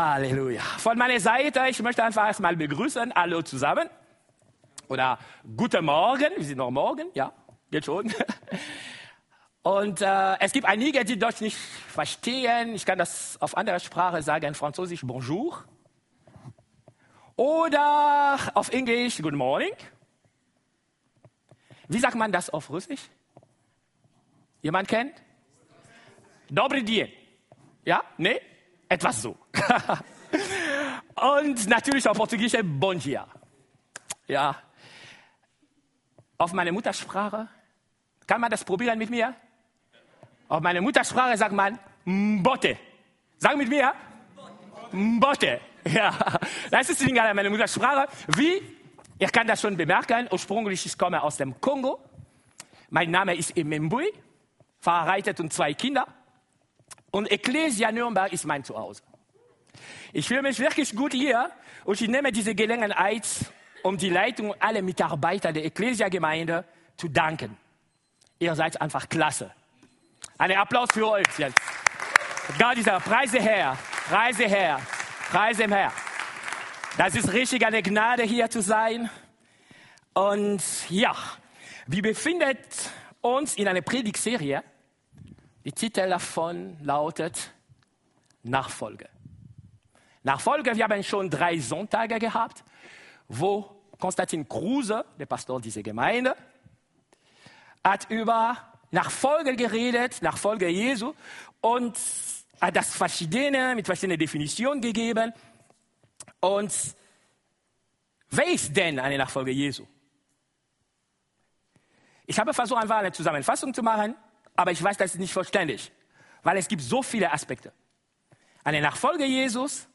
Halleluja. Von meiner Seite, ich möchte einfach erstmal begrüßen. Hallo zusammen. Oder guten Morgen. Wir sind noch morgen, ja, geht schon. Und äh, es gibt einige, die Deutsch nicht verstehen. Ich kann das auf andere Sprache sagen, Französisch Bonjour. Oder auf Englisch Good Morning. Wie sagt man das auf Russisch? Jemand kennt? Dobry dzień. Ja? Nee? Etwas so. Und natürlich auf Portugiesisch Bom dia. Ja. Auf meine Muttersprache. Kann man das probieren mit mir? Auf meine Muttersprache sagt man Mbote. Sag mit mir. Mbote. Ja, das ist meine Muttersprache. Wie? Ihr kann das schon bemerken. Ursprünglich ich komme aus dem Kongo. Mein Name ist Emembui, verheiratet und zwei Kinder. Und Ecclesia Nürnberg ist mein Zuhause. Ich fühle mich wirklich gut hier und ich nehme diese Gelegenheit, um die Leitung und alle Mitarbeiter der Ecclesia-Gemeinde zu danken. Ihr seid einfach klasse. Einen Applaus für euch jetzt. Gott dieser Preise her, Preise her, Preise her. Das ist richtig eine Gnade hier zu sein. Und ja, wir befinden uns in einer Predigtserie. Der Titel davon lautet Nachfolge. Nachfolge, wir haben schon drei Sonntage gehabt, wo Konstantin Kruse, der Pastor dieser Gemeinde, hat über Nachfolge geredet, Nachfolge Jesu und hat das verschiedene, mit verschiedenen Definitionen gegeben. Und wer ist denn eine Nachfolge Jesu? Ich habe versucht, einfach eine Zusammenfassung zu machen, aber ich weiß, das ist nicht vollständig, weil es gibt so viele Aspekte. Eine Nachfolge Jesus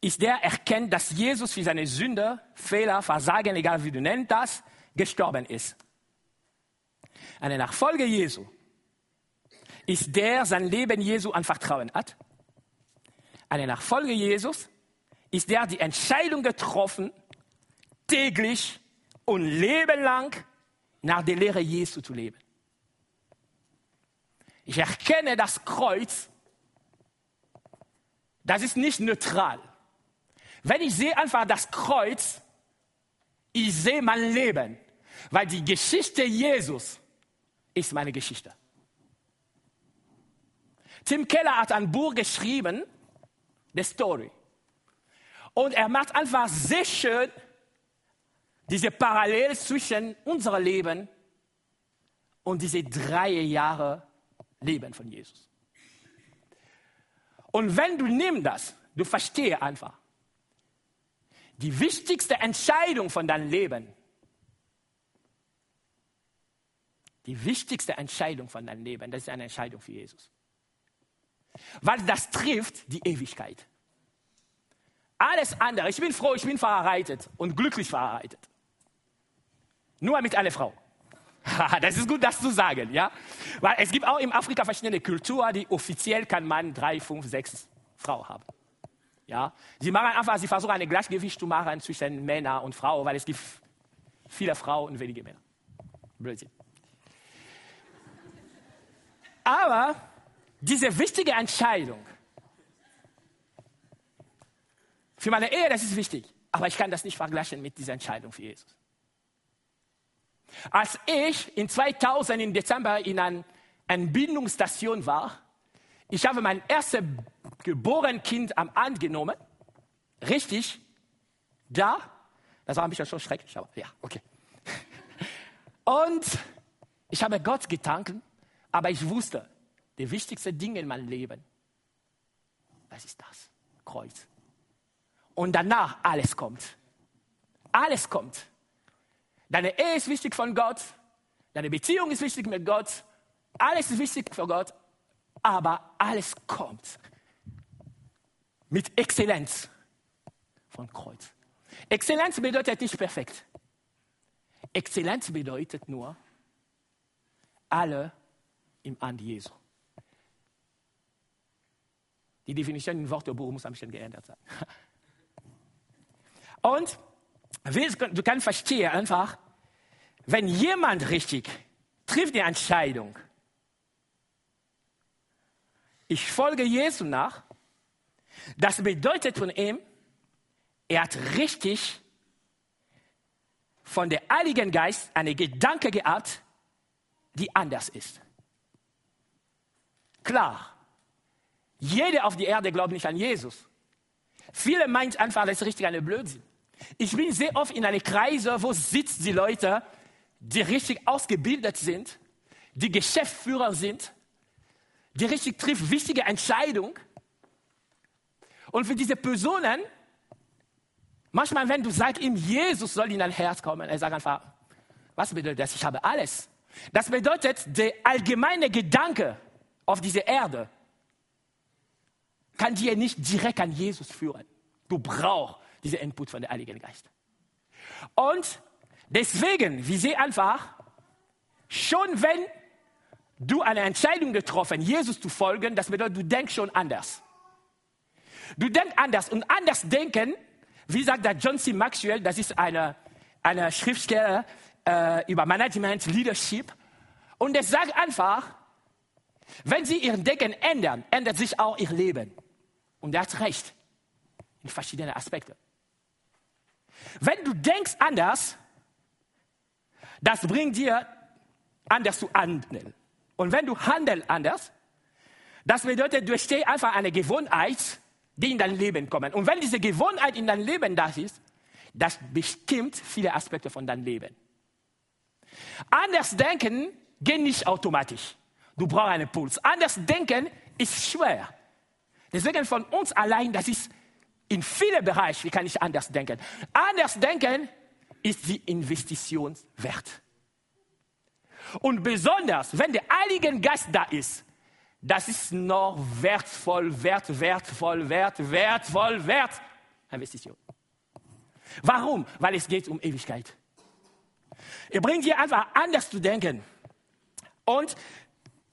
ist der erkennt, dass Jesus für seine Sünde, Fehler, Versagen, egal wie du nennst das, gestorben ist. Eine Nachfolge Jesu ist der sein Leben Jesu anvertrauen hat. Eine Nachfolge Jesus ist der die Entscheidung getroffen, täglich und lebenlang nach der Lehre Jesu zu leben. Ich erkenne das Kreuz, das ist nicht neutral. Wenn ich sehe einfach das Kreuz, ich sehe mein Leben, weil die Geschichte Jesus ist meine Geschichte. Tim Keller hat ein Buch geschrieben, The Story. Und er macht einfach sehr schön diese Parallele zwischen unserem Leben und diese drei Jahre Leben von Jesus. Und wenn du nimmst das, du verstehst einfach, die wichtigste Entscheidung von deinem Leben, die wichtigste Entscheidung von deinem Leben, das ist eine Entscheidung für Jesus. Weil das trifft die Ewigkeit. Alles andere, ich bin froh, ich bin verheiratet und glücklich verheiratet. Nur mit einer Frau. das ist gut, das zu sagen, ja? Weil es gibt auch in Afrika verschiedene Kulturen, die offiziell kann man drei, fünf, sechs Frauen haben. Ja? Sie machen einfach, sie versuchen ein Gleichgewicht zu machen zwischen Männern und Frauen, weil es gibt viele Frauen und wenige Männer. Blödsinn. Aber diese wichtige Entscheidung für meine Ehe, das ist wichtig. Aber ich kann das nicht vergleichen mit dieser Entscheidung für Jesus. Als ich in 2000 im Dezember in einer Entbindungsstation war, ich habe mein erstes geborenes Kind am Arm genommen, richtig, da, das war ein bisschen schon schrecklich, aber ja, okay. Und ich habe Gott gedankt, aber ich wusste, die wichtigste Dinge in meinem Leben, was ist das? Kreuz. Und danach alles kommt. Alles kommt. Deine Ehe ist wichtig von Gott. Deine Beziehung ist wichtig mit Gott. Alles ist wichtig für Gott. Aber alles kommt mit Exzellenz von Kreuz. Exzellenz bedeutet nicht perfekt. Exzellenz bedeutet nur alle im Hand Jesu. Die Definition im Wörterbuch muss ein bisschen geändert sein. Und du kannst verstehen einfach, wenn jemand richtig trifft die Entscheidung, ich folge Jesu nach, Das bedeutet von ihm, er hat richtig von der Heiligen Geist eine Gedanke gehabt, die anders ist. Klar, jeder auf der Erde glaubt nicht an Jesus. Viele meinen einfach, das ist richtig eine Blödsinn. Ich bin sehr oft in einem Kreise, wo sitzen die Leute, die richtig ausgebildet sind, die Geschäftsführer sind, die richtig trifft wichtige Entscheidungen. Und für diese Personen, manchmal, wenn du sagst ihm, Jesus soll in dein Herz kommen, er sagt einfach, was bedeutet das? Ich habe alles. Das bedeutet, der allgemeine Gedanke auf dieser Erde kann dir nicht direkt an Jesus führen. Du brauchst diesen Input von der Heiligen Geist. Und deswegen, wir sehen einfach, schon wenn du eine Entscheidung getroffen, Jesus zu folgen, das bedeutet, du denkst schon anders. Du denkst anders und anders denken, wie sagt der John C. Maxwell, das ist eine, eine Schriftsteller äh, über Management, Leadership. Und er sagt einfach, wenn sie ihr Denken ändern, ändert sich auch ihr Leben. Und er hat recht in verschiedenen Aspekten. Wenn du denkst anders, das bringt dir anders zu handeln. Und wenn du handelst anders, das bedeutet, du stehst einfach eine Gewohnheit, die in dein Leben kommt. Und wenn diese Gewohnheit in dein Leben da ist, das bestimmt viele Aspekte von deinem Leben. Anders denken geht nicht automatisch. Du brauchst einen Puls. Anders denken ist schwer. Deswegen von uns allein, das ist in vielen Bereichen, wie kann ich anders denken? Anders denken ist die Investition wert. Und besonders, wenn der Heilige Geist da ist, das ist noch wertvoll, wert, wertvoll, wert, wertvoll, wert. Investition. Warum? Weil es geht um Ewigkeit. Er bringt dir einfach anders zu denken. Und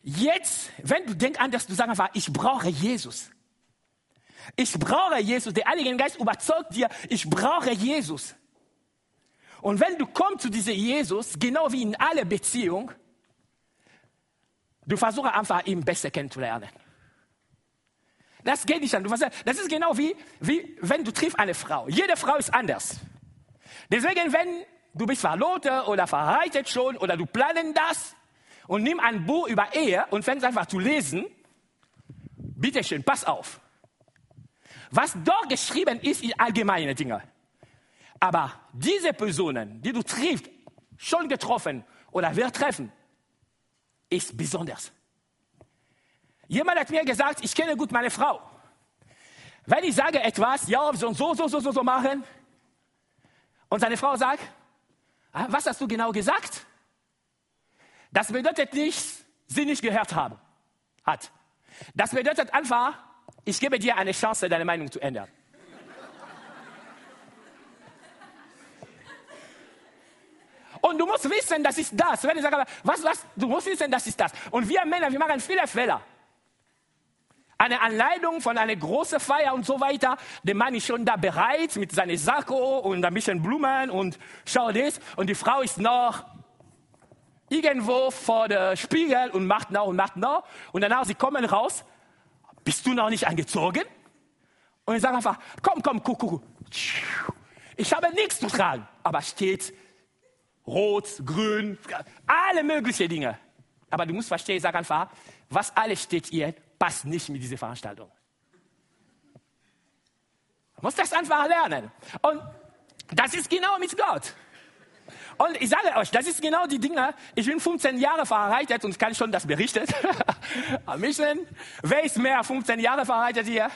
jetzt, wenn du denkst anders, du sagst einfach, ich brauche Jesus. Ich brauche Jesus. Der Heilige Geist überzeugt dir, ich brauche Jesus. Und wenn du kommst zu diesem Jesus, genau wie in aller Beziehung, du versuchst einfach, ihn besser kennenzulernen. Das geht nicht an. das ist genau wie, wie wenn du triffst eine Frau. Jede Frau ist anders. Deswegen, wenn du bist verlotet oder verheiratet schon oder du planen das und nimm ein Buch über Ehe und fängst einfach zu lesen, bitteschön, pass auf. Was dort geschrieben ist, sind allgemeine Dinge. Aber diese Personen, die du triffst, schon getroffen oder wir treffen, ist besonders. Jemand hat mir gesagt, ich kenne gut meine Frau. Wenn ich sage etwas, ja, so so, so, so, so machen, und seine Frau sagt, ah, was hast du genau gesagt? Das bedeutet nicht, sie nicht gehört haben, hat. Das bedeutet einfach, ich gebe dir eine Chance, deine Meinung zu ändern. Und du musst wissen, das ist das. Wenn ich sage, was, was, du musst wissen, das ist das. Und wir Männer, wir machen viele Fehler. Eine Anleitung von einer großen Feier und so weiter. Der Mann ist schon da bereit mit seinem Sakko und ein bisschen Blumen und schau das. Und die Frau ist noch irgendwo vor der Spiegel und macht noch und macht noch. Und danach, sie kommen raus. Bist du noch nicht angezogen? Und ich sage einfach, komm, komm, guck, guck. Ich habe nichts zu tragen, aber steht rot, grün, alle möglichen Dinge. Aber du musst verstehen, ich sage einfach, was alles steht hier, passt nicht mit dieser Veranstaltung. Du musst das einfach lernen. Und das ist genau mit Gott. Und ich sage euch, das ist genau die Dinge. Ich bin 15 Jahre verheiratet und kann schon das berichten. Mission. Wer ist mehr 15 Jahre verheiratet hier?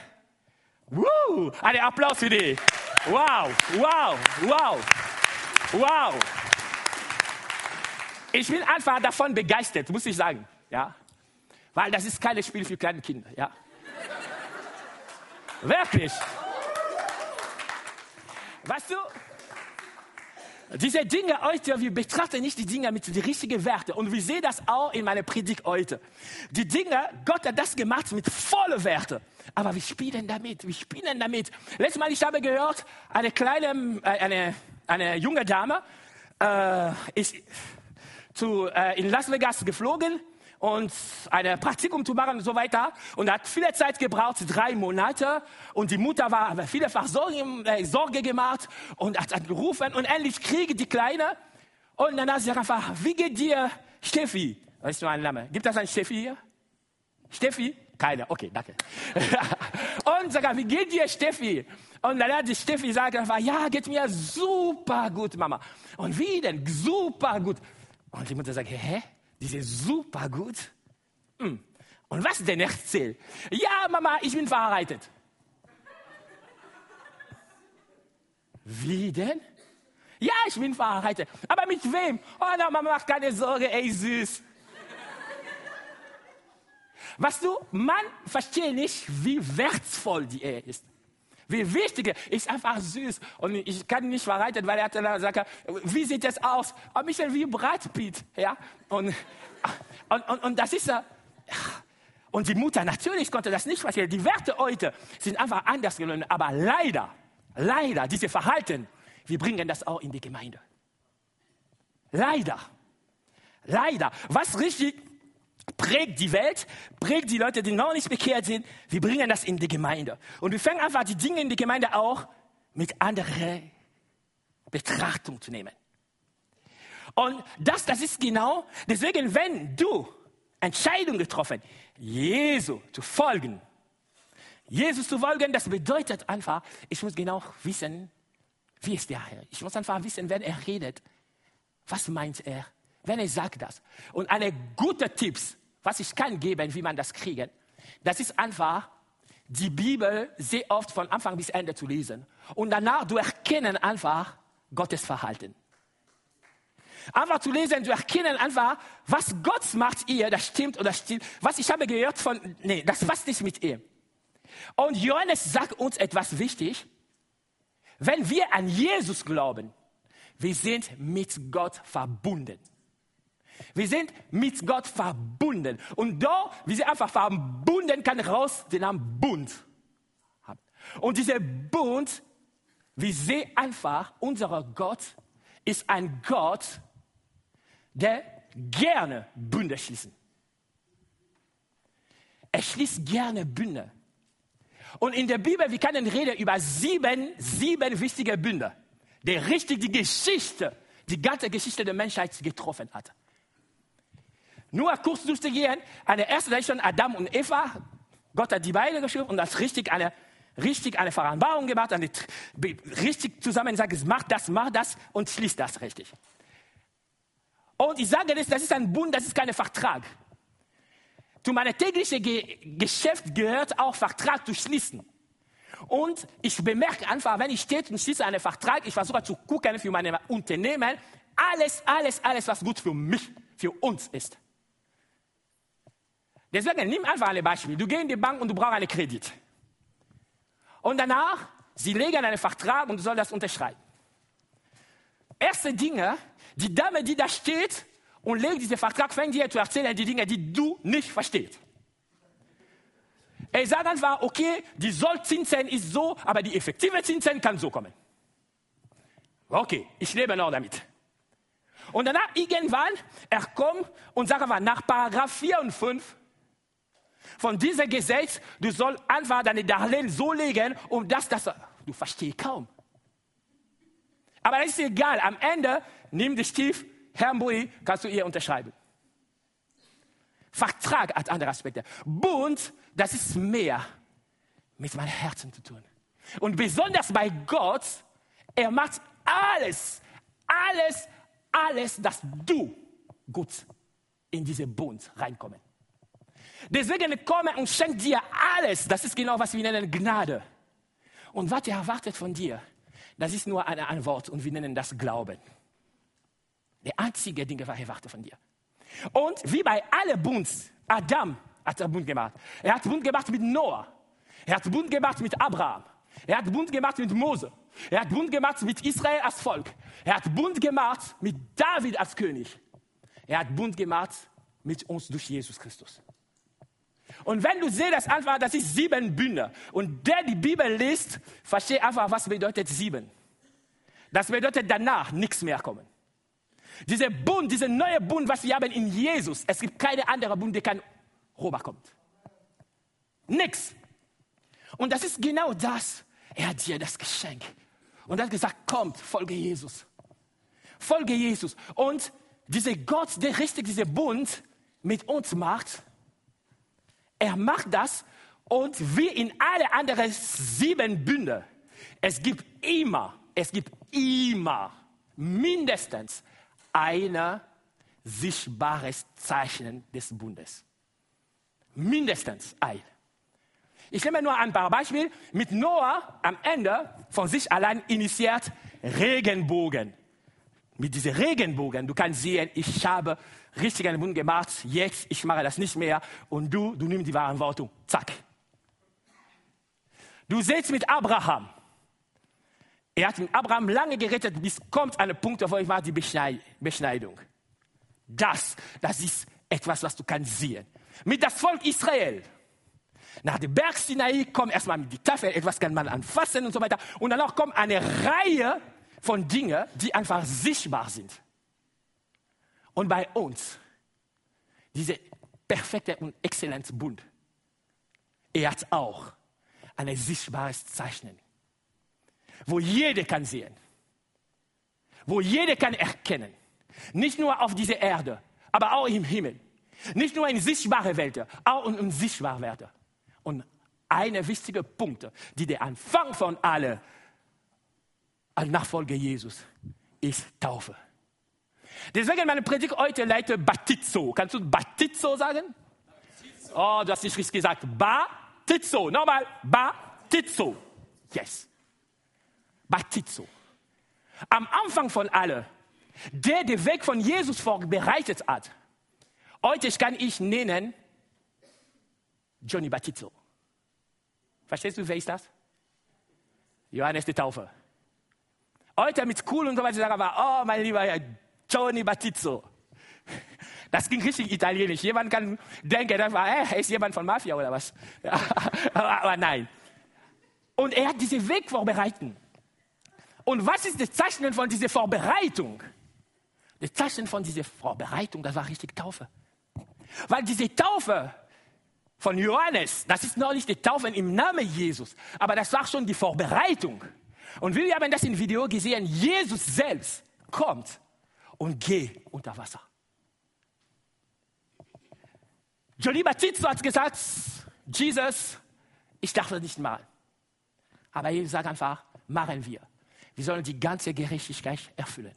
Woo! Einen Applaus für die. Wow, wow, wow, wow. Ich bin einfach davon begeistert, muss ich sagen. Ja? Weil das ist kein Spiel für kleine Kinder. Ja? Wirklich. Weißt du, diese Dinge heute, wir betrachten nicht die Dinge mit den richtigen Werten. Und wir sehen das auch in meiner Predigt heute. Die Dinge, Gott hat das gemacht mit vollen Werten. Aber wir spielen damit, wir spielen damit. Letztes Mal, ich habe gehört, eine kleine, äh, eine, eine junge Dame äh, ist zu, äh, in Las Vegas geflogen und ein Praktikum zu machen und so weiter. Und hat viele Zeit gebraucht, drei Monate. Und die Mutter war vielfach Sorge, äh, Sorge gemacht und hat angerufen. Und endlich kriege die Kleine. Und dann hat sie einfach, wie geht dir, Steffi? Das ist nur ein Name. Gibt es einen Steffi hier? Steffi? Keine. Okay, danke. und sag, wie geht dir, Steffi? Und dann hat die Steffi gesagt, ja, geht mir super gut, Mama. Und wie denn? Super gut. Und die Mutter sagt, hä? Die ist super gut. Hm. Und was denn erzählt? Ja, Mama, ich bin verheiratet. Wie denn? Ja, ich bin verheiratet. Aber mit wem? Oh, na, Mama, mach keine Sorge, ey, süß. Was du, man versteht nicht, wie wertvoll die Ehe ist. Wie wichtig, ist einfach süß. Und ich kann nicht verraten, weil er hat dann gesagt, wie sieht das aus? Ein bisschen wie Brad Pitt, ja. Und, und, und, und das ist ja, und die Mutter, natürlich konnte das nicht verstehen. Die Werte heute sind einfach anders gelungen. Aber leider, leider, diese Verhalten, wir bringen das auch in die Gemeinde. Leider. Leider. Was richtig prägt die Welt, prägt die Leute, die noch nicht bekehrt sind. Wir bringen das in die Gemeinde. Und wir fangen einfach die Dinge in die Gemeinde auch mit anderer Betrachtung zu nehmen. Und das, das ist genau, deswegen, wenn du Entscheidung getroffen, Jesu zu folgen, Jesus zu folgen, das bedeutet einfach, ich muss genau wissen, wie ist der Herr. Ich muss einfach wissen, wenn er redet, was meint er, wenn er sagt das. Und eine gute Tipps, was ich kann geben, wie man das kriegen, das ist einfach, die Bibel sehr oft von Anfang bis Ende zu lesen. Und danach du erkennen einfach Gottes Verhalten. Einfach zu lesen, zu erkennen einfach, was Gott macht ihr, das stimmt oder stimmt. Was ich habe gehört von, nee, das passt nicht mit ihr. Und Johannes sagt uns etwas wichtig. Wenn wir an Jesus glauben, wir sind mit Gott verbunden. Wir sind mit Gott verbunden. Und da, wir sind einfach verbunden, kann raus den Namen Bund haben. Und dieser Bund, wir sehen einfach, unser Gott ist ein Gott, der gerne Bünde schließen. Er schließt gerne Bünde. Und in der Bibel, wir können reden über sieben, sieben wichtige Bünde, der richtig die Geschichte, die ganze Geschichte der Menschheit getroffen hat. Nur kurz durchzugehen, eine erste Rechnung Adam und Eva. Gott hat die beiden geschrieben und das richtig eine, richtig eine Vereinbarung gemacht, eine, richtig zusammen gesagt, mach das, mach das und schließt das richtig. Und ich sage das, das ist ein Bund, das ist kein Vertrag. Zu meinem täglichen Ge Geschäft gehört auch Vertrag zu schließen. Und ich bemerke einfach, wenn ich stehe und schließe einen Vertrag, ich versuche zu gucken für meine Unternehmen, alles, alles, alles, was gut für mich, für uns ist. Deswegen nimm einfach ein Beispiel. Du gehst in die Bank und du brauchst einen Kredit. Und danach, sie legen einen Vertrag und du sollst das unterschreiben. Erste Dinge, die Dame, die da steht und legt diesen Vertrag, fängt dir zu erzählen, die Dinge, die du nicht verstehst. Er sagt einfach, okay, die Sollzinsen ist so, aber die effektive Zinsen kann so kommen. Okay, ich lebe noch damit. Und danach irgendwann, er kommt und sagt einfach, nach Paragraph 4 und 5, von diesem Gesetz, du sollst einfach deine Darlehen so legen, um das, das, du verstehst kaum. Aber das ist egal. Am Ende, nimm dich tief, Herr Mbui, kannst du ihr unterschreiben. Vertrag hat andere Aspekte. Bund, das ist mehr mit meinem Herzen zu tun. Und besonders bei Gott, er macht alles, alles, alles, dass du gut in diesen Bund reinkommst. Deswegen komme und schenkt dir alles. Das ist genau, was wir nennen Gnade. Und was er erwartet von dir, das ist nur eine Antwort und wir nennen das Glauben. Der einzige Ding, was er erwartet von dir. Und wie bei allen Bund, Adam hat er Bund gemacht. Er hat Bund gemacht mit Noah. Er hat Bund gemacht mit Abraham. Er hat Bund gemacht mit Mose. Er hat Bund gemacht mit Israel als Volk. Er hat Bund gemacht mit David als König. Er hat Bund gemacht mit uns durch Jesus Christus. Und wenn du siehst, das einfach, das ist sieben Bühne. Und der die Bibel liest, versteht einfach, was bedeutet sieben. Das bedeutet danach nichts mehr kommen. Dieser Bund, dieser neue Bund, was wir haben in Jesus, es gibt keine andere Bund, der kann rüberkommt. Nix. Und das ist genau das. Er hat dir das Geschenk. Und er hat gesagt, kommt, folge Jesus. Folge Jesus. Und dieser Gott, der richtig diesen Bund mit uns macht, er macht das und wie in alle anderen sieben Bünde, es gibt immer, es gibt immer mindestens ein sichtbares Zeichen des Bundes. Mindestens ein. Ich nehme nur ein paar Beispiele. Mit Noah am Ende von sich allein initiiert Regenbogen. Mit diesem Regenbogen, du kannst sehen, ich habe richtig einen Bund gemacht, jetzt, ich mache das nicht mehr und du, du nimmst die Verantwortung. Zack. Du siehst mit Abraham. Er hat mit Abraham lange gerettet, bis kommt ein Punkt, wo ich war die Beschneidung. Das, das ist etwas, was du kannst sehen. Mit das Volk Israel. Nach dem Berg Sinai kommt erstmal mit die Tafel, etwas kann man anfassen und so weiter. Und danach kommt eine Reihe von Dingen, die einfach sichtbar sind. Und bei uns, diese perfekte und exzellente Bund, er hat auch ein sichtbares Zeichen, wo jeder kann sehen, wo jeder kann erkennen, nicht nur auf dieser Erde, aber auch im Himmel, nicht nur in sichtbare Welt, auch in unsichtbare Welt. Und eine wichtige Punkt, die der Anfang von alle als Nachfolger Jesus ist Taufe. Deswegen meine Predigt heute leitet Batizo. Kannst du Batizo sagen? Oh, du hast nicht richtig gesagt. Batizo. Nochmal. Batizo. Yes. Batizo. Am Anfang von alle, der den Weg von Jesus vorbereitet hat. Heute kann ich nennen Johnny Batizo. Verstehst du, wer ist das? Johannes der Taufer. Heute mit cool und so weiter sagen wir, oh, mein lieber Herr Johnny Batizzo. Das ging richtig italienisch. Jemand kann denken, das war, hey, ist jemand von Mafia oder was? aber, aber nein. Und er hat diesen Weg vorbereitet. Und was ist das Zeichen von dieser Vorbereitung? Das Zeichen von dieser Vorbereitung, das war richtig Taufe. Weil diese Taufe von Johannes, das ist noch nicht die Taufe im Namen Jesus, aber das war schon die Vorbereitung. Und wir haben das im Video gesehen, Jesus selbst kommt und geht unter Wasser. Johnny Batista hat gesagt, Jesus, ich dachte nicht mal. Aber Jesus sagt einfach, machen wir. Wir sollen die ganze Gerechtigkeit erfüllen.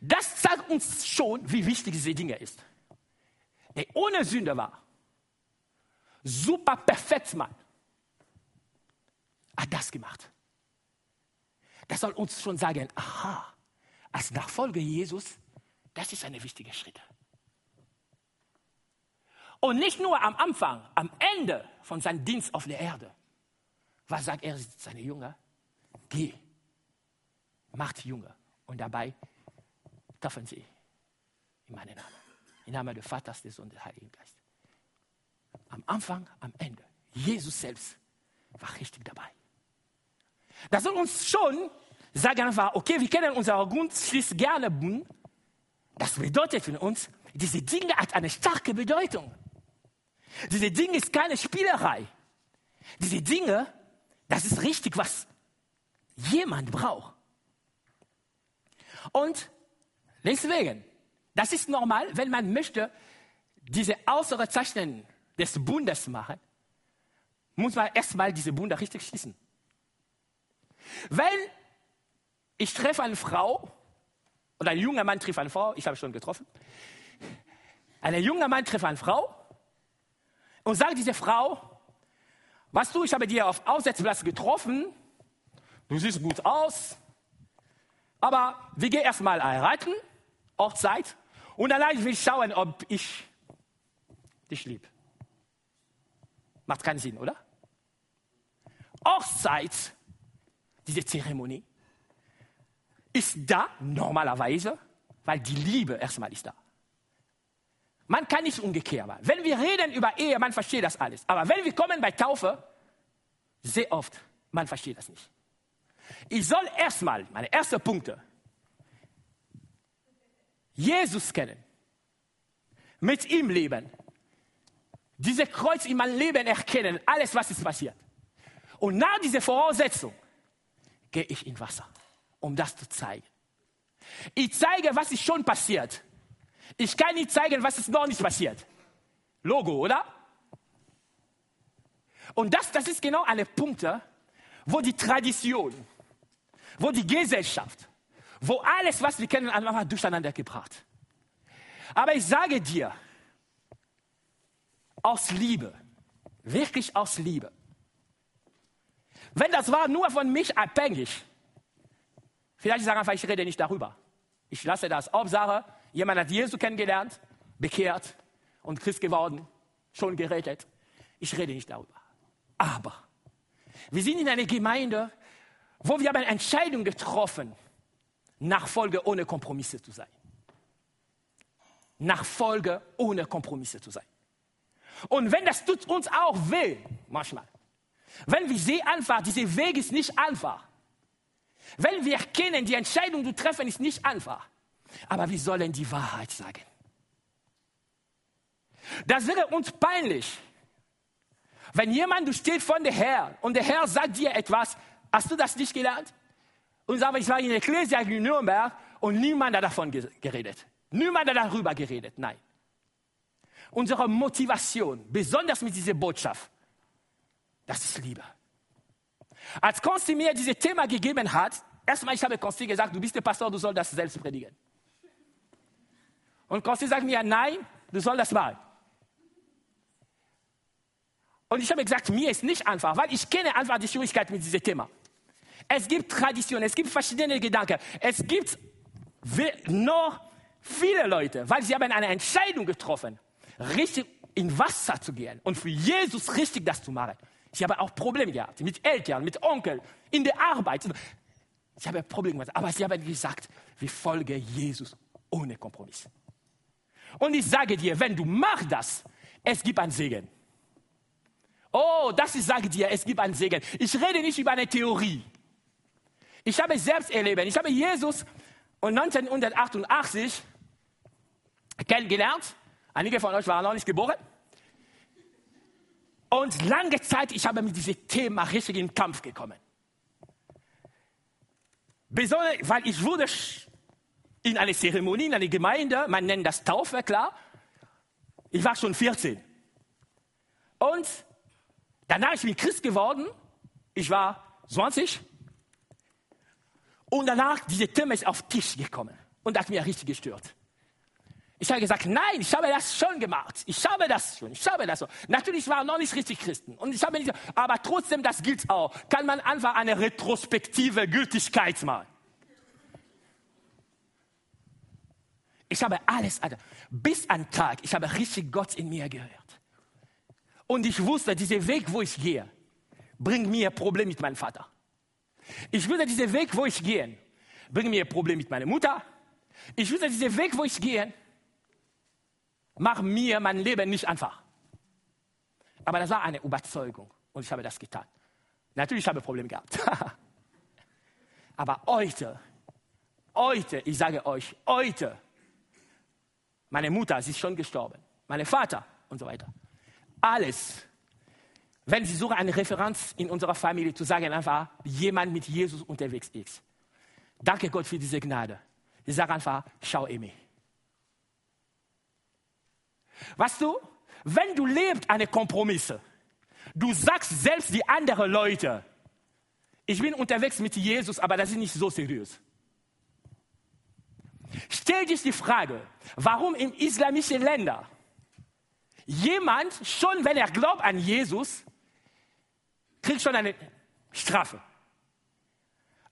Das zeigt uns schon, wie wichtig diese Dinge ist. Der ohne Sünde war. Super perfekt Mann hat das gemacht. Das soll uns schon sagen, aha, als Nachfolger Jesus, das ist ein wichtiger Schritt. Und nicht nur am Anfang, am Ende von seinem Dienst auf der Erde. Was sagt er seine Jünger? Geh, macht Jünger. Und dabei taufen sie in meinen Namen. Im Namen des Vaters, des Sohnes, des Heiligen Geistes. Am Anfang, am Ende. Jesus selbst war richtig dabei. Das soll uns schon sagen, einfach, okay, wir kennen unser Grundschluss gerne Bund. Das bedeutet für uns, diese Dinge hat eine starke Bedeutung. Diese Dinge ist keine Spielerei. Diese Dinge, das ist richtig, was jemand braucht. Und deswegen, das ist normal, wenn man möchte, diese äußere Zeichen des Bundes machen, muss man erstmal diese Bunde richtig schließen. Wenn ich treffe eine Frau und ein junger Mann trifft eine Frau, ich habe schon getroffen, ein junger Mann trifft eine Frau und sagt diese Frau, weißt du, ich habe dir auf Aussetzplatz getroffen, du siehst gut aus, aber wir gehen erstmal heiraten, Hochzeit, und dann will ich schauen, ob ich dich lieb. Macht keinen Sinn, oder? Hochzeit diese Zeremonie, ist da normalerweise, weil die Liebe erstmal ist da. Man kann nicht umgekehrt machen. Wenn wir reden über Ehe, man versteht das alles. Aber wenn wir kommen bei Taufe, sehr oft, man versteht das nicht. Ich soll erstmal, meine ersten Punkte, Jesus kennen, mit ihm leben, diese Kreuz in meinem Leben erkennen, alles, was ist passiert. Und nach dieser Voraussetzung gehe ich in Wasser, um das zu zeigen. Ich zeige, was ist schon passiert. Ich kann nicht zeigen, was ist noch nicht passiert. Logo, oder? Und das, das ist genau eine Punkte, wo die Tradition, wo die Gesellschaft, wo alles, was wir kennen, einfach durcheinander gebracht. Aber ich sage dir, aus Liebe, wirklich aus Liebe. Wenn das war nur von mich abhängig, vielleicht sagen einfach, ich rede nicht darüber. Ich lasse das. Hauptsache, jemand hat Jesus kennengelernt, bekehrt und Christ geworden, schon gerettet. Ich rede nicht darüber. Aber wir sind in einer Gemeinde, wo wir haben eine Entscheidung getroffen, Nachfolge ohne Kompromisse zu sein. Nachfolge ohne Kompromisse zu sein. Und wenn das tut uns auch weh, manchmal. Wenn wir sehen einfach, dieser Weg ist nicht einfach. Wenn wir erkennen, die Entscheidung zu treffen ist nicht einfach. Aber wir sollen die Wahrheit sagen. Das wäre uns peinlich, wenn jemand, du steht von der Herr und der Herr sagt dir etwas, hast du das nicht gelernt? Und sagt, ich war in der Ecclesia in Nürnberg und niemand hat davon geredet. Niemand hat darüber geredet. Nein unsere Motivation, besonders mit dieser Botschaft, das ist Liebe. Als Konsti mir dieses Thema gegeben hat, erstmal, ich habe Konsti gesagt, du bist der Pastor, du sollst das selbst predigen. Und Konsti sagt mir, nein, du sollst das mal. Und ich habe gesagt, mir ist nicht einfach, weil ich kenne einfach die Schwierigkeit mit diesem Thema. Es gibt Traditionen, es gibt verschiedene Gedanken, es gibt noch viele Leute, weil sie haben eine Entscheidung getroffen richtig in Wasser zu gehen und für Jesus richtig das zu machen. Ich habe auch Probleme gehabt mit Eltern, mit Onkel, in der Arbeit. Ich habe Probleme gehabt, aber sie haben gesagt, wir folgen Jesus ohne Kompromiss. Und ich sage dir, wenn du machst das, es gibt einen Segen. Oh, das ich sage dir, es gibt einen Segen. Ich rede nicht über eine Theorie. Ich habe selbst erlebt. Ich habe Jesus 1988 kennengelernt Einige von euch waren noch nicht geboren. Und lange Zeit, ich habe mit diesem Thema richtig in Kampf gekommen. Besonders, weil ich wurde in eine Zeremonie, in eine Gemeinde, man nennt das Taufe, klar. Ich war schon 14. Und danach ich bin Christ geworden. Ich war 20. Und danach, dieses Thema ist auf den Tisch gekommen und hat mir richtig gestört. Ich habe gesagt, nein, ich habe das schon gemacht. Ich habe das schon. Ich habe das schon. Natürlich waren noch nicht richtig Christen. Und ich habe nicht, aber trotzdem, das gilt auch. Kann man einfach eine retrospektive Gültigkeit machen. Ich habe alles, Alter, bis an Tag, ich habe richtig Gott in mir gehört. Und ich wusste, dieser Weg, wo ich gehe, bringt mir Probleme mit meinem Vater. Ich wusste, dieser Weg, wo ich gehe, bringt mir Probleme mit meiner Mutter. Ich wusste, dieser Weg, wo ich gehe, mach mir mein Leben nicht einfach. Aber das war eine Überzeugung und ich habe das getan. Natürlich habe ich Probleme gehabt. Aber heute, heute, ich sage euch, heute, meine Mutter, sie ist schon gestorben, mein Vater und so weiter. Alles, wenn Sie suchen eine Referenz in unserer Familie, zu sagen einfach, jemand mit Jesus unterwegs ist. Danke Gott für diese Gnade. Ich sage einfach, schau Emi. Weißt du, wenn du lebst eine Kompromisse, du sagst selbst die anderen Leute, ich bin unterwegs mit Jesus, aber das ist nicht so seriös. Stell dich die Frage, warum in islamischen Ländern jemand, schon wenn er glaubt an Jesus, kriegt schon eine Strafe.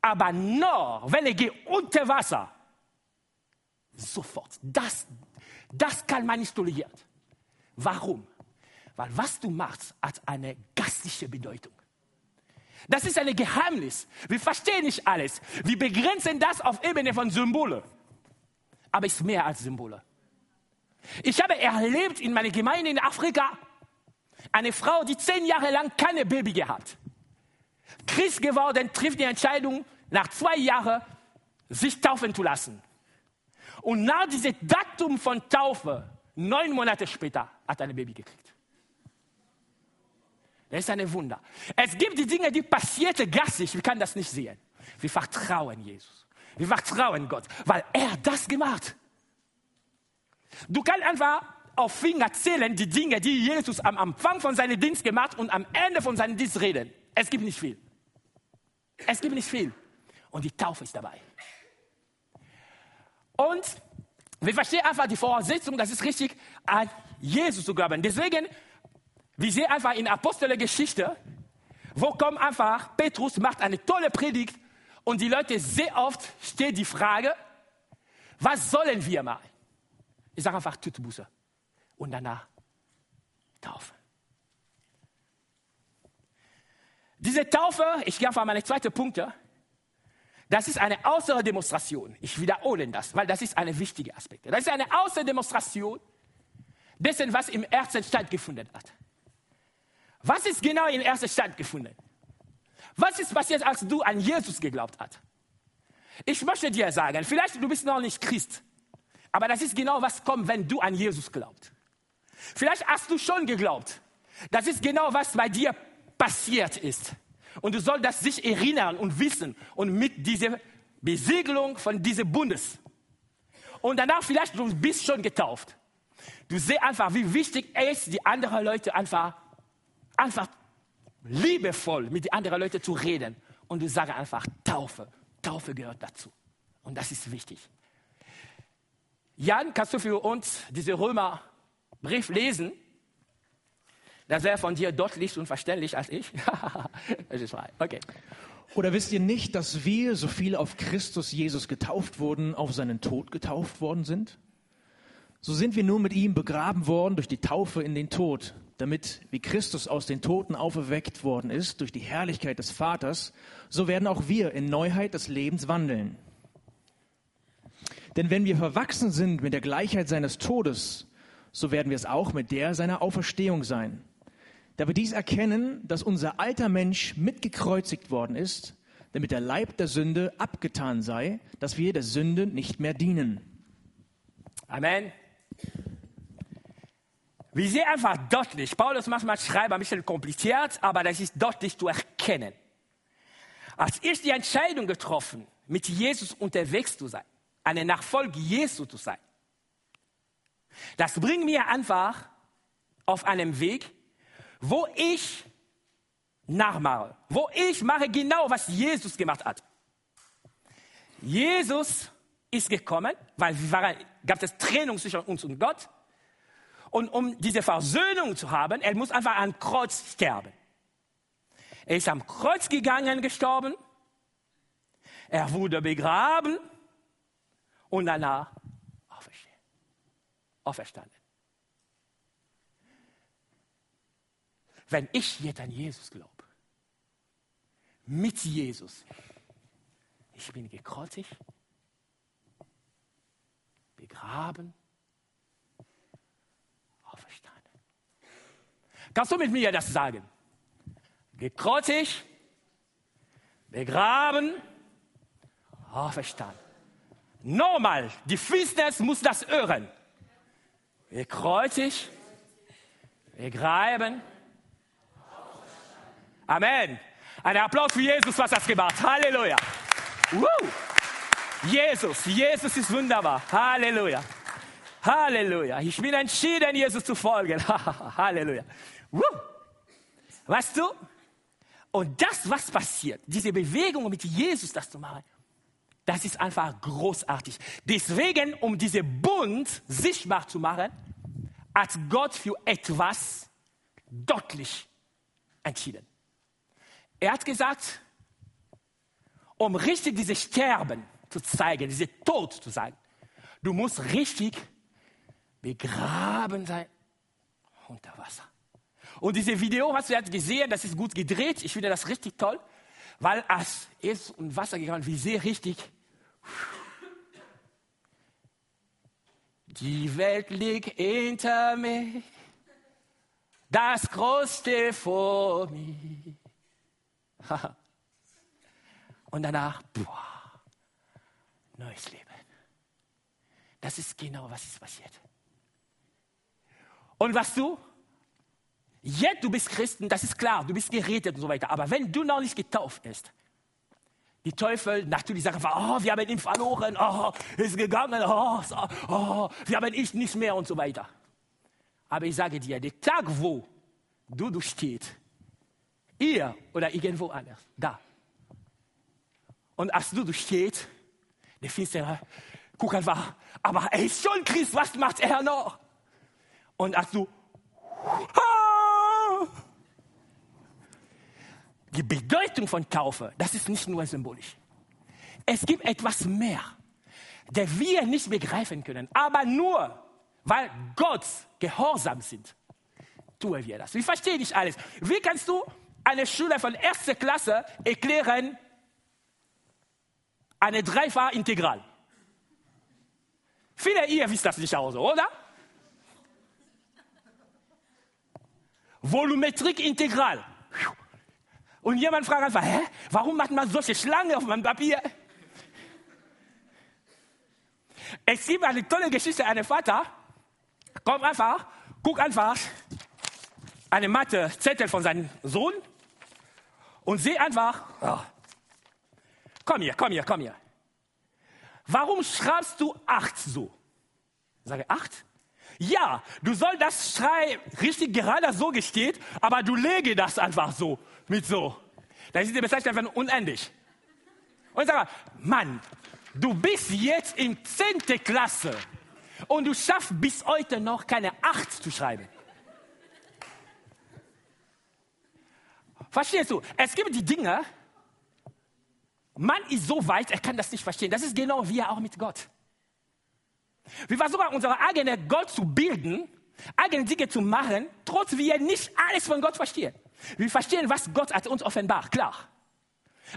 Aber nur, wenn er geht unter Wasser, sofort. Das, das kann man nicht tolerieren. Warum? Weil was du machst, hat eine geistliche Bedeutung. Das ist ein Geheimnis. Wir verstehen nicht alles. Wir begrenzen das auf Ebene von Symbole. Aber es ist mehr als Symbole. Ich habe erlebt in meiner Gemeinde in Afrika eine Frau, die zehn Jahre lang keine Baby gehabt. Christ geworden, trifft die Entscheidung, nach zwei Jahren sich taufen zu lassen. Und nach diesem Datum von Taufe, neun Monate später, hat er ein Baby gekriegt. Das ist ein Wunder. Es gibt die Dinge, die passierte gassig. Wir können das nicht sehen. Wir vertrauen Jesus. Wir vertrauen Gott, weil er das gemacht. Du kannst einfach auf Finger zählen die Dinge, die Jesus am Anfang von seinem Dienst gemacht und am Ende von seinem Dienst reden. Es gibt nicht viel. Es gibt nicht viel. Und die Taufe ist dabei. Und wir verstehen einfach die Voraussetzung, das ist richtig, an Jesus zu glauben. Deswegen, wir sehen einfach in Apostelgeschichte, wo kommt einfach, Petrus macht eine tolle Predigt und die Leute sehr oft steht die Frage, was sollen wir machen? Ich sage einfach, tut Buße. Und danach Taufe. Diese Taufe, ich gehe einfach meine zweite Punkte, das ist eine äußere Demonstration. Ich wiederhole das, weil das ist ein wichtiger Aspekt. Das ist eine äußere Demonstration dessen, was im Herzen stattgefunden hat. Was ist genau im Herzen stattgefunden? Was ist passiert, als du an Jesus geglaubt hast? Ich möchte dir sagen, vielleicht du bist noch nicht Christ, aber das ist genau was kommt, wenn du an Jesus glaubst. Vielleicht hast du schon geglaubt. Das ist genau was bei dir passiert ist. Und du sollst das sich erinnern und wissen und mit dieser Besiegelung von diesem Bundes. Und danach vielleicht, du bist schon getauft. Du siehst einfach, wie wichtig es ist, die anderen Leute einfach, einfach liebevoll mit den anderen Leuten zu reden. Und du sagst einfach, Taufe. Taufe gehört dazu. Und das ist wichtig. Jan, kannst du für uns diesen Römerbrief lesen? Das wäre von dir deutlich und verständlich als ich. das ist frei. Okay. Oder wisst ihr nicht, dass wir, so viele auf Christus Jesus getauft wurden, auf seinen Tod getauft worden sind? So sind wir nun mit ihm begraben worden durch die Taufe in den Tod, damit, wie Christus aus den Toten auferweckt worden ist durch die Herrlichkeit des Vaters, so werden auch wir in Neuheit des Lebens wandeln. Denn wenn wir verwachsen sind mit der Gleichheit seines Todes, so werden wir es auch mit der seiner Auferstehung sein da wir dies erkennen, dass unser alter Mensch mitgekreuzigt worden ist, damit der Leib der Sünde abgetan sei, dass wir der Sünde nicht mehr dienen. Amen. Wir sehen einfach deutlich, Paulus manchmal schreibt ein bisschen kompliziert, aber das ist deutlich zu erkennen. Als ich die Entscheidung getroffen, mit Jesus unterwegs zu sein, eine Nachfolge Jesu zu sein, das bringt mir einfach auf einem Weg, wo ich nachmache, wo ich mache genau, was Jesus gemacht hat. Jesus ist gekommen, weil waren, gab es Trennung zwischen uns und Gott. Und um diese Versöhnung zu haben, er muss einfach am Kreuz sterben. Er ist am Kreuz gegangen, gestorben. Er wurde begraben und danach auferstanden. Wenn ich jetzt an Jesus glaube, mit Jesus, ich bin gekreuzigt, begraben, auferstanden. Kannst du mit mir das sagen? Gekreuzigt, begraben, auferstanden. Nochmal, die Finsternis muss das hören. Gekreuzigt, begraben, Amen. Ein Applaus für Jesus, was das gemacht. Halleluja. Woo. Jesus, Jesus ist wunderbar. Halleluja. Halleluja. Ich bin entschieden, Jesus zu folgen. Halleluja. Woo. Weißt du? Und das, was passiert, diese Bewegung mit Jesus, das zu machen, das ist einfach großartig. Deswegen, um diese Bund sichtbar zu machen, hat Gott für etwas deutlich entschieden. Er hat gesagt, um richtig dieses Sterben zu zeigen, diese Tod zu zeigen, du musst richtig begraben sein unter Wasser. Und dieses Video hast du jetzt gesehen, das ist gut gedreht. Ich finde das richtig toll, weil als es um Wasser gegangen wie sehr richtig. Die Welt liegt hinter mir, das Größte vor mir. Und danach, boah, neues Leben. Das ist genau, was ist passiert. Und was du? Jetzt, du bist Christen, das ist klar, du bist gerettet und so weiter. Aber wenn du noch nicht getauft bist, die Teufel natürlich sagen, oh, wir haben ihn verloren, oh, ist gegangen, oh, oh, wir haben ihn nicht mehr und so weiter. Aber ich sage dir, der Tag, wo du, du stehst, ihr oder irgendwo anders, da. Und als du, stehst, der Finstere, guck einfach, aber er ist schon Christ, was macht er noch? Und als du, die Bedeutung von Taufe, das ist nicht nur symbolisch. Es gibt etwas mehr, der wir nicht begreifen können, aber nur, weil Gott gehorsam sind, tun wir das. Wir verstehen nicht alles. Wie kannst du eine Schule von erster Klasse erklären, eine Dreifach-Integral? Viele ihr wisst das nicht auch so, oder? Volumetrik integral. Und jemand fragt einfach, hä, warum macht man solche Schlangen auf meinem Papier? Es gibt eine tolle Geschichte, ein Vater kommt einfach, guckt einfach eine Mathe Zettel von seinem Sohn und sieht einfach, oh, komm hier, komm hier, komm hier. Warum schreibst du acht so? Ich sage, acht? Ja, du sollst das Schrei richtig gerade so gesteht, aber du lege das einfach so, mit so. Das ist die Bezeichnung einfach unendlich. Und ich sage, Mann, du bist jetzt in 10. Klasse und du schaffst bis heute noch keine acht zu schreiben. Verstehst du? Es gibt die Dinge, man ist so weit, er kann das nicht verstehen. Das ist genau wie er auch mit Gott. Wir versuchen unsere eigene Gott zu bilden, eigene Dinge zu machen, trotz wir nicht alles von Gott verstehen. Wir verstehen, was Gott hat uns offenbart, klar.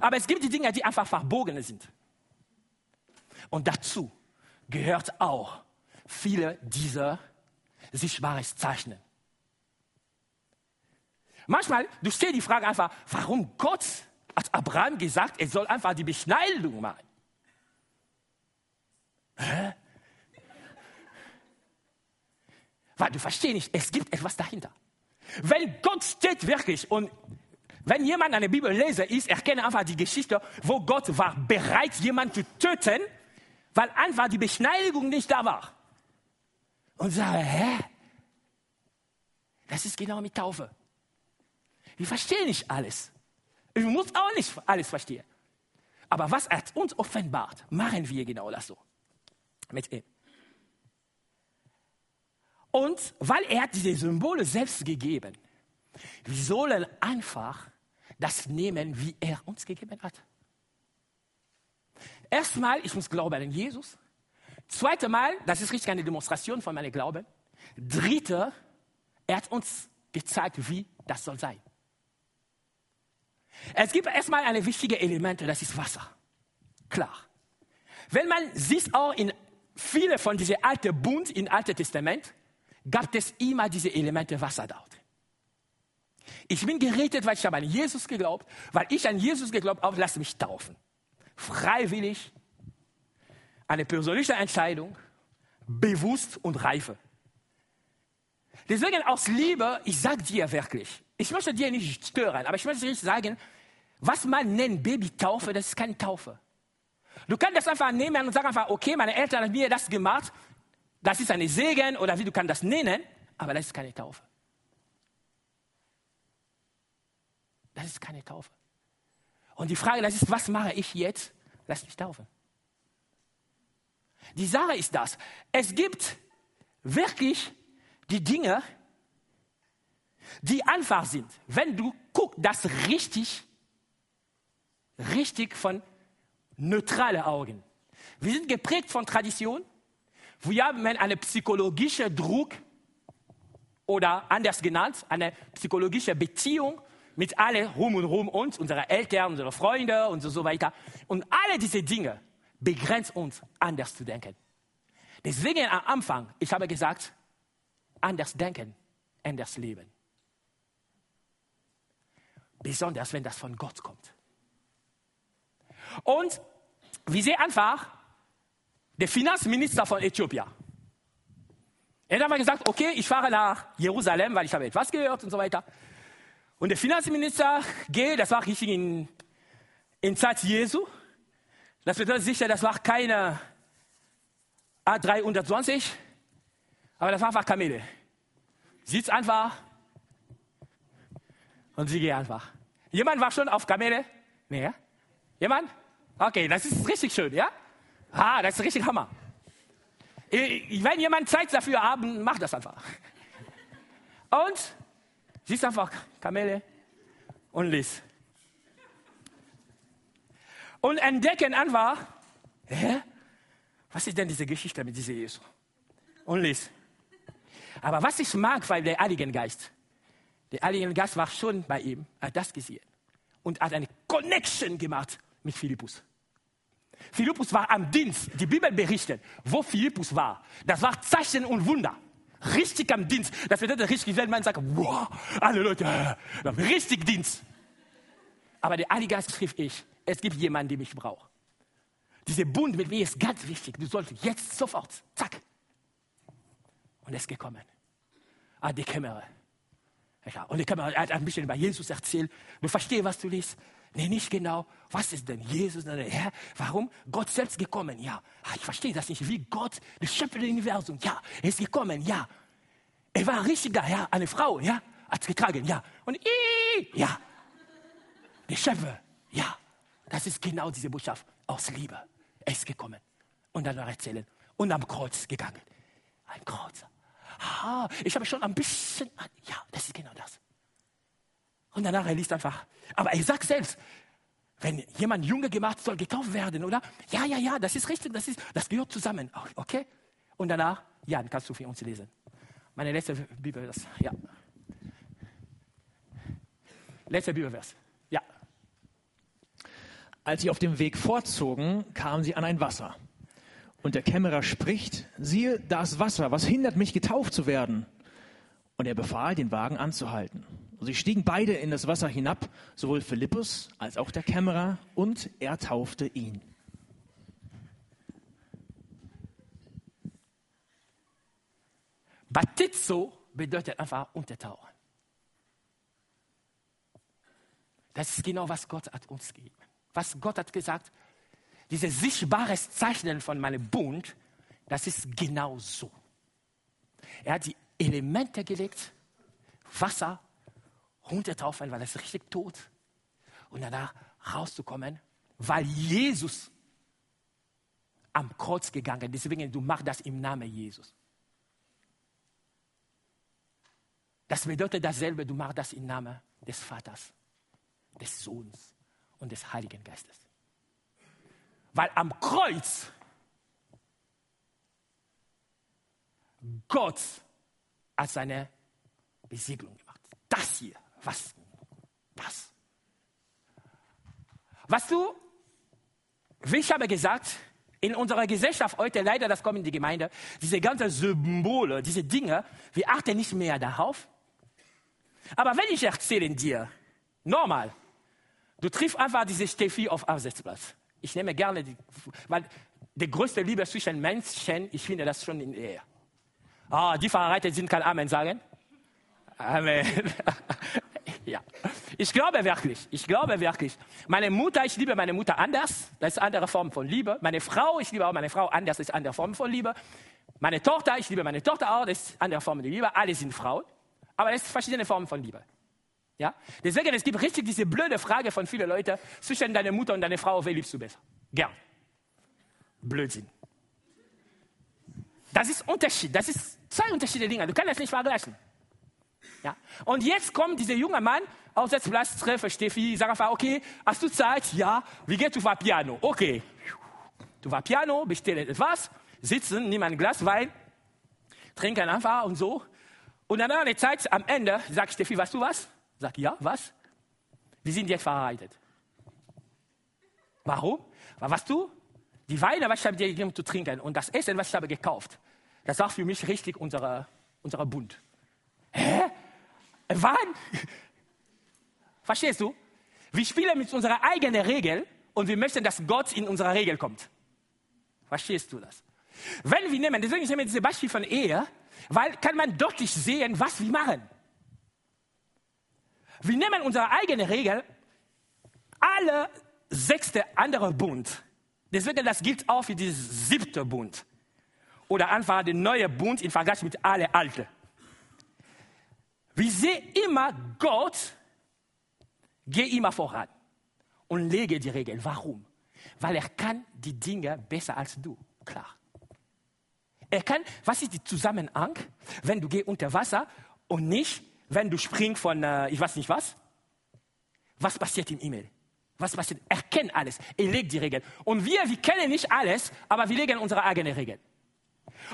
Aber es gibt die Dinge, die einfach verbogen sind. Und dazu gehört auch viele dieser sichtbares Zeichnen. Manchmal, du stellst die Frage einfach, warum Gott hat Abraham gesagt, er soll einfach die Beschneidung machen. Hä? Weil du verstehst nicht, es gibt etwas dahinter. Wenn Gott steht wirklich und wenn jemand eine Bibel lese ist, erkenne einfach die Geschichte, wo Gott war bereit, jemanden zu töten, weil einfach die Beschneidung nicht da war. Und sage, hä? Das ist genau mit Taufe. Wir verstehen nicht alles. Ich muss auch nicht alles verstehen. Aber was er uns offenbart, machen wir genau das so. Mit ihm. Und weil er hat diese Symbole selbst gegeben, wir sollen einfach das nehmen, wie er uns gegeben hat. Erstmal, ich muss glauben an Jesus. Zweite Mal, das ist richtig eine Demonstration von meinem Glauben. Dritte, er hat uns gezeigt, wie das soll sein. Es gibt erstmal eine wichtige Element, das ist Wasser. Klar. Wenn man sieht auch in viele von diesen alten Bund im Alten Testament, gab es immer diese Elemente Wasser dort. Ich bin gerettet, weil ich habe an Jesus geglaubt, weil ich an Jesus geglaubt habe, lass mich taufen. Freiwillig, eine persönliche Entscheidung, bewusst und reife. Deswegen aus Liebe, ich sage dir wirklich, ich möchte dir nicht stören, aber ich möchte dir sagen, was man nennt Babytaufe, das ist keine Taufe. Du kannst das einfach nehmen und sagen einfach, okay, meine Eltern haben mir das gemacht, das ist eine Segen oder wie du kannst das nennen, aber das ist keine Taufe. Das ist keine Taufe. Und die Frage, das ist, was mache ich jetzt? Lass mich taufen. Die Sache ist das, es gibt wirklich die Dinge, die einfach sind. Wenn du guckst, das richtig, richtig von neutralen Augen. Wir sind geprägt von Tradition. Wir haben einen psychologischen Druck oder anders genannt, eine psychologische Beziehung mit allen rum und rum uns, unsere Eltern, unsere Freunde und so weiter. Und alle diese Dinge begrenzen uns, anders zu denken. Deswegen am Anfang, ich habe gesagt, anders denken, anders leben. Besonders wenn das von Gott kommt. Und wir sehen einfach, der Finanzminister von Äthiopien. Er hat einfach gesagt, okay, ich fahre nach Jerusalem, weil ich habe etwas gehört und so weiter. Und der Finanzminister geht, das war richtig in, in Zeit Jesu. Das bedeutet sicher, das war keine A320, aber das war einfach Kamele. Sitzt einfach und sie geht einfach. Jemand war schon auf Kamele? Nee, ja? Jemand? Okay, das ist richtig schön, ja? Ah, das ist richtig Hammer. Wenn jemand Zeit dafür haben, macht das einfach. Und siehst einfach Kamele und lies. Und entdecken einfach, hä? Was ist denn diese Geschichte mit diesem Jesus? Und lies. Aber was ich mag, weil der Heilige Geist, der Heilige Geist war schon bei ihm, hat das gesehen und hat eine Connection gemacht mit Philippus. Philippus war am Dienst. Die Bibel berichtet, wo Philippus war. Das war Zeichen und Wunder. Richtig am Dienst. Das bedeutet richtig, wenn man sagt, wow, alle Leute, äh, richtig Dienst. Aber der Heilige Geist schrieb ich, es gibt jemanden, der mich braucht. Dieser Bund mit mir ist ganz wichtig. Du sollst jetzt sofort, zack. Und er ist gekommen. Ah, die Kämmerer. Ja, und die Kämmerer hat ein bisschen über Jesus erzählt. Du verstehst, was du liest. Nee, nicht genau. Was ist denn Jesus? Herr, warum? Gott selbst gekommen, ja. Ah, ich verstehe das nicht. Wie Gott, der Schöpfer des Universums, ja. Er ist gekommen, ja. Er war ein richtiger, ja. Eine Frau, ja. Hat getragen, ja. Und ja. Der Schöpfer, ja. Das ist genau diese Botschaft aus Liebe. Er ist gekommen. Und dann noch erzählen. Und am Kreuz gegangen. Ein Kreuz. Ah, ich habe schon ein bisschen, ja, das ist genau das. Und danach er liest einfach. Aber er sagt selbst, wenn jemand Junge gemacht soll, getauft werden, oder? Ja, ja, ja, das ist richtig, das, ist, das gehört zusammen. Okay? Und danach, ja, dann kannst du für uns lesen. Meine letzte Bibelvers, ja. Letzter Bibelvers, ja. Als sie auf dem Weg fortzogen, kamen sie an ein Wasser. Und der Kämmerer spricht, siehe, das Wasser, was hindert mich getauft zu werden? Und er befahl, den Wagen anzuhalten. Und sie stiegen beide in das Wasser hinab, sowohl Philippus als auch der Kämmerer, und er taufte ihn. Baptizo bedeutet einfach untertauchen. Das ist genau, was Gott hat uns gegeben. Was Gott hat gesagt, dieses sichtbare Zeichnen von meinem Bund, das ist genau so. Er hat die Elemente gelegt, Wasser, runtertaufen, weil es richtig tot und danach rauszukommen, weil Jesus am Kreuz gegangen ist. Deswegen, du machst das im Namen Jesus. Das bedeutet dasselbe, du machst das im Namen des Vaters, des Sohns und des Heiligen Geistes. Weil am Kreuz Gott als seine Besiegelung gemacht. Das hier was? Was? Was du, wie ich habe gesagt, in unserer Gesellschaft heute, leider, das kommt in die Gemeinde, diese ganzen Symbole, diese Dinge, wir achten nicht mehr darauf. Aber wenn ich erzähle dir, normal, du triffst einfach diese Steffi auf Arbeitsplatz. Ich nehme gerne, die, weil die größte Liebe zwischen Menschen, ich finde das schon in der Ehe. Ah, die verheiratet sind, kann Amen sagen. Amen. Ja, ich glaube wirklich, ich glaube wirklich. Meine Mutter, ich liebe meine Mutter anders, das ist eine andere Form von Liebe. Meine Frau, ich liebe auch meine Frau anders, das ist eine andere Form von Liebe. Meine Tochter, ich liebe meine Tochter auch, das ist eine andere Form von Liebe. Alle sind Frauen, aber es sind verschiedene Formen von Liebe. Ja? Deswegen, es gibt richtig diese blöde Frage von vielen Leuten, zwischen deiner Mutter und deiner Frau, wer liebst du besser? Gern. Blödsinn. Das ist Unterschied, das ist zwei unterschiedliche Dinge, du kannst das nicht vergleichen. Ja. Und jetzt kommt dieser junge Mann aus dem Platz, treffe Steffi, einfach, okay, hast du Zeit? Ja. Wie geht du war Piano? Okay. Du war Piano, bestelle etwas, sitzen, nimm ein Glas Wein, trinken einfach und so. Und dann eine Zeit, am Ende, sagt Steffi, weißt du was? Sag, ja, was? Wir sind jetzt verheiratet. Warum? Weil was du? Die Weine, was ich habe dir gegeben zu trinken und das Essen, was ich habe gekauft, das war für mich richtig unser, unser Bund. Hä? Wann? Verstehst du? Wir spielen mit unserer eigenen Regel und wir möchten, dass Gott in unsere Regel kommt. Verstehst du das? Wenn wir nehmen, deswegen nehmen wir dieses Beispiel von Ehe, weil kann man deutlich sehen, was wir machen. Wir nehmen unsere eigene Regel, alle sechste andere Bund. Deswegen, das gilt auch für diesen siebte Bund. Oder einfach der neue Bund im Vergleich mit alle alten. Wir sehen immer Gott, geh immer voran und lege die Regeln. Warum? Weil er kann die Dinge besser als du. Klar. Er kann, was ist der Zusammenhang, wenn du gehst unter Wasser und nicht, wenn du springst von, äh, ich weiß nicht was? Was passiert im Himmel? Was passiert? Er kennt alles. Er legt die Regeln. Und wir, wir kennen nicht alles, aber wir legen unsere eigenen Regeln.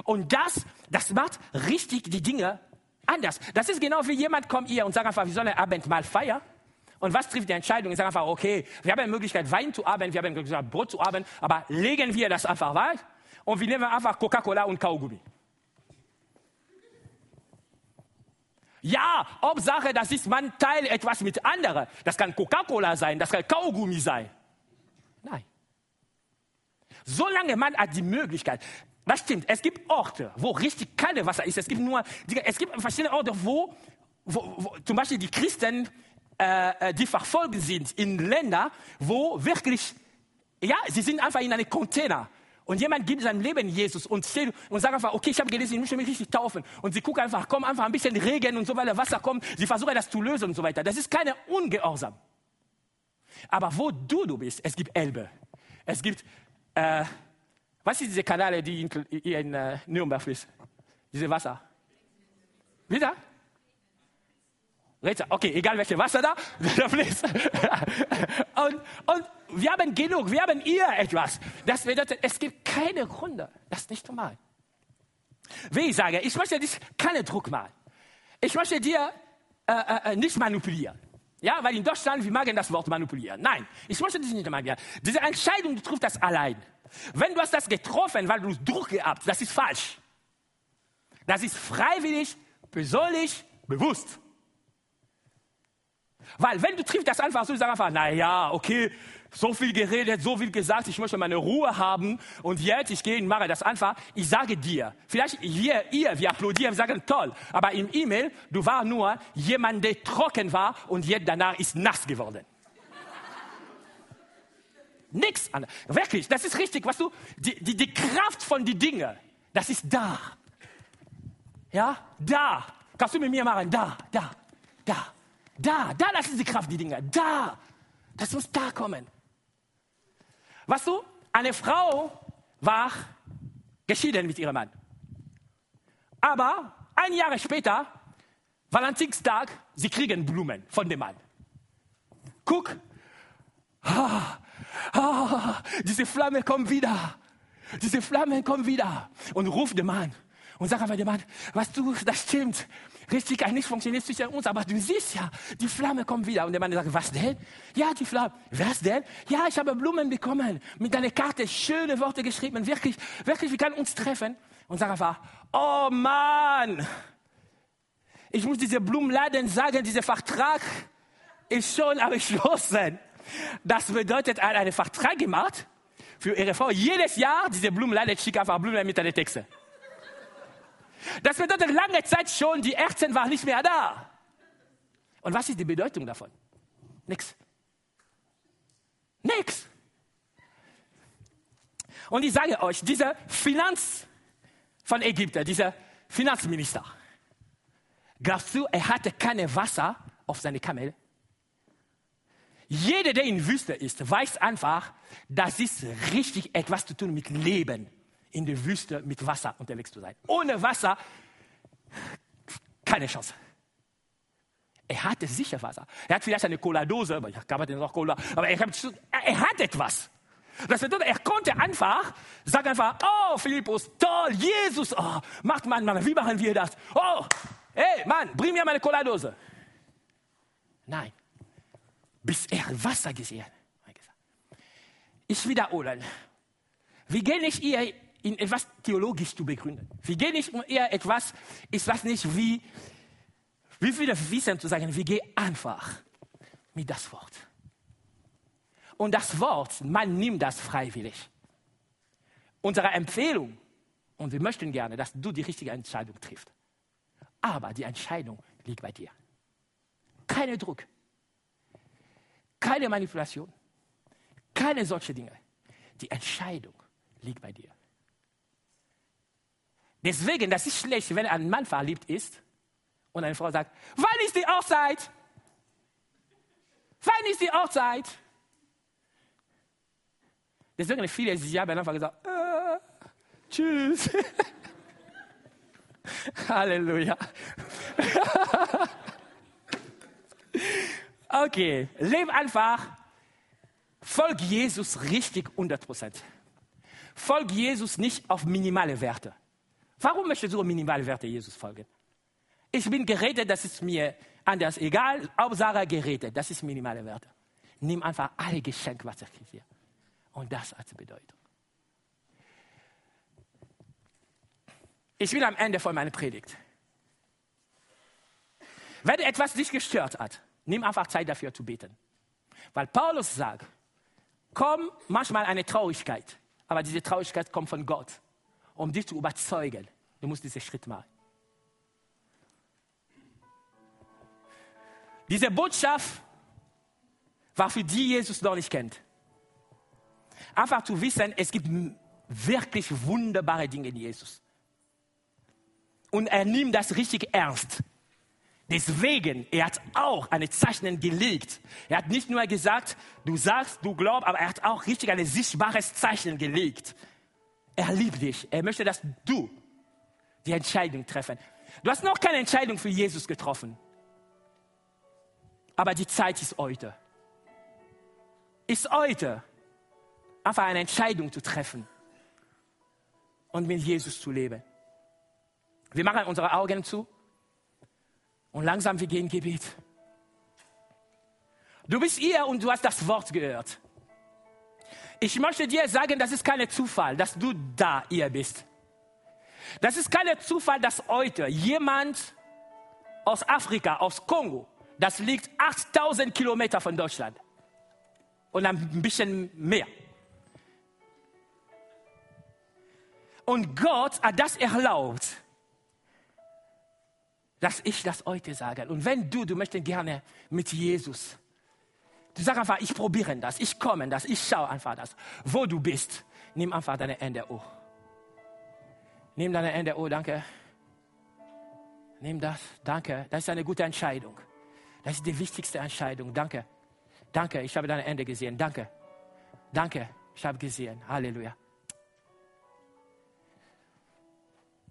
Und das, das macht richtig die Dinge anders. Das ist genau wie jemand kommt hier und sagt einfach, wir sollen ein Abendmahl feiern. Und was trifft die Entscheidung? Ich sage einfach, okay, wir haben eine Möglichkeit, Wein zu haben, wir haben eine Möglichkeit, Brot zu haben, aber legen wir das einfach weit und wir nehmen einfach Coca-Cola und Kaugummi. Ja, Hauptsache, das ist, man teilt etwas mit anderen. Das kann Coca-Cola sein, das kann Kaugummi sein. Nein. Solange man hat die Möglichkeit, das stimmt, es gibt Orte, wo richtig keine Wasser ist. Es gibt nur, es gibt verschiedene Orte, wo, wo, wo zum Beispiel die Christen, äh, äh die verfolgt sind in Ländern, wo wirklich, ja, sie sind einfach in einem Container. Und jemand gibt sein Leben Jesus und, steht und sagt einfach, okay, ich habe gelesen, ich möchte mich richtig taufen. Und sie gucken einfach, komm einfach ein bisschen Regen und so weiter, Wasser kommt. Sie versuchen das zu lösen und so weiter. Das ist keine Ungehorsam. Aber wo du, du bist, es gibt Elbe. Es gibt, äh, was sind diese Kanäle, die in, in äh, Nürnberg fließen? Diese Wasser. Wieder? Okay, egal welche Wasser da, da fließt. und, und wir haben genug, wir haben ihr etwas. Das bedeutet, es gibt keine Gründe. Das nicht normal. Wie ich sage, ich möchte dich keinen Druck machen. Ich möchte dir äh, äh, äh, nicht manipulieren. Ja, weil in Deutschland, wir mögen das Wort manipulieren. Nein, ich möchte dich nicht manipulieren. Diese Entscheidung, du triffst das allein. Wenn du hast das getroffen, weil du Druck gehabt, das ist falsch. Das ist freiwillig, persönlich, bewusst. Weil wenn du triffst das einfach so, du sagst einfach, na ja, okay, so viel geredet, so viel gesagt, ich möchte meine Ruhe haben und jetzt, ich gehe und mache das einfach. Ich sage dir, vielleicht wir, ihr, wir applaudieren, wir sagen toll, aber im E-Mail, du warst nur jemand, der trocken war und jetzt danach ist nass geworden. Nix anderes. Wirklich, das ist richtig, was du, die, die, die Kraft von den Dingen, das ist da. Ja, da. Kannst du mit mir machen? Da, da, da, da, da, ist die Kraft, die Dinge. Da. Das muss da kommen. Weißt du, eine Frau war geschieden mit ihrem Mann. Aber ein Jahr später, Valentinstag, sie kriegen Blumen von dem Mann. Guck, ah, ah, diese Flamme kommt wieder. Diese Flamme kommt wieder. Und ruft den Mann. Und sagt einfach dem Mann, was du, das stimmt richtig nicht funktioniert zwischen uns, aber du siehst ja, die Flamme kommt wieder. Und der Mann sagt, was denn? Ja, die Flamme. Was denn? Ja, ich habe Blumen bekommen, mit einer Karte, schöne Worte geschrieben, wirklich, wirklich, wir können uns treffen. Und sagt einfach, oh Mann, ich muss diese Blumenladen sagen, dieser Vertrag ist schon abgeschlossen. Das bedeutet, er hat einen Vertrag gemacht für ihre Frau. Jedes Jahr diese Blumenladen schickt einfach Blumen mit einer Texte. Das bedeutet lange Zeit schon, die Ärztin war nicht mehr da. Und was ist die Bedeutung davon? Nix. Nix. Und ich sage euch, dieser Finanz von Ägypten, dieser Finanzminister, glaubst du, er hatte keine Wasser auf seine Kamel? Jeder, der in Wüste ist, weiß einfach, das ist richtig etwas zu tun mit Leben in der Wüste mit Wasser unterwegs zu sein. Ohne Wasser keine Chance. Er hatte sicher Wasser. Er hat vielleicht eine Cola-Dose, aber ich habe noch Cola, aber er, er hat etwas. Das bedeutet, er konnte einfach sagen einfach, oh Philippus, toll, Jesus, oh, macht man, Mann, wie machen wir das? Oh, hey, Mann, bring mir meine Cola-Dose. Nein, bis er Wasser gesehen hat. Ich wiederhole, wir gehen nicht hier in etwas theologisch zu begründen. Wir gehen nicht um eher etwas, ich weiß nicht wie, wie viele wissen zu sagen, wir gehen einfach mit das Wort. Und das Wort, man nimmt das freiwillig. unsere Empfehlung und wir möchten gerne, dass du die richtige Entscheidung triffst. Aber die Entscheidung liegt bei dir. Keine Druck, keine Manipulation, keine solche Dinge. Die Entscheidung liegt bei dir. Deswegen, das ist schlecht, wenn ein Mann verliebt ist und eine Frau sagt, wann ist die Hochzeit? Wann ist die Hochzeit? Deswegen viele sie haben einfach gesagt, äh, tschüss. Halleluja. okay, leb einfach. Folg Jesus richtig 100 Prozent. Folg Jesus nicht auf minimale Werte. Warum möchtest du minimale Werte Jesus folgen? Ich bin geredet, das ist mir anders egal. Hauptsache geredet, das ist minimale Werte. Nimm einfach alle Geschenke, was gibt dir. Und das hat Bedeutung. Ich bin am Ende von meiner Predigt. Wenn etwas dich gestört hat, nimm einfach Zeit dafür zu beten. Weil Paulus sagt, komm manchmal eine Traurigkeit, aber diese Traurigkeit kommt von Gott, um dich zu überzeugen. Du musst diesen Schritt machen. Diese Botschaft war für die Jesus noch nicht kennt. Einfach zu wissen, es gibt wirklich wunderbare Dinge in Jesus und er nimmt das richtig ernst. Deswegen, er hat auch eine Zeichen gelegt. Er hat nicht nur gesagt, du sagst, du glaubst, aber er hat auch richtig ein sichtbares Zeichen gelegt. Er liebt dich. Er möchte, dass du die Entscheidung treffen. Du hast noch keine Entscheidung für Jesus getroffen. Aber die Zeit ist heute. Ist heute einfach eine Entscheidung zu treffen und mit Jesus zu leben. Wir machen unsere Augen zu und langsam wir gehen Gebet. Du bist hier und du hast das Wort gehört. Ich möchte dir sagen, das ist kein Zufall, dass du da hier bist. Das ist kein Zufall, dass heute jemand aus Afrika, aus Kongo, das liegt 8000 Kilometer von Deutschland und ein bisschen mehr. Und Gott hat das erlaubt, dass ich das heute sage. Und wenn du, du möchtest gerne mit Jesus, du sagst einfach, ich probiere das, ich komme das, ich schaue einfach das. Wo du bist, nimm einfach deine Hände hoch. Nimm deine Hände hoch, danke. Nimm das, danke. Das ist eine gute Entscheidung. Das ist die wichtigste Entscheidung. Danke. Danke, ich habe deine Hände gesehen. Danke. Danke, ich habe gesehen. Halleluja.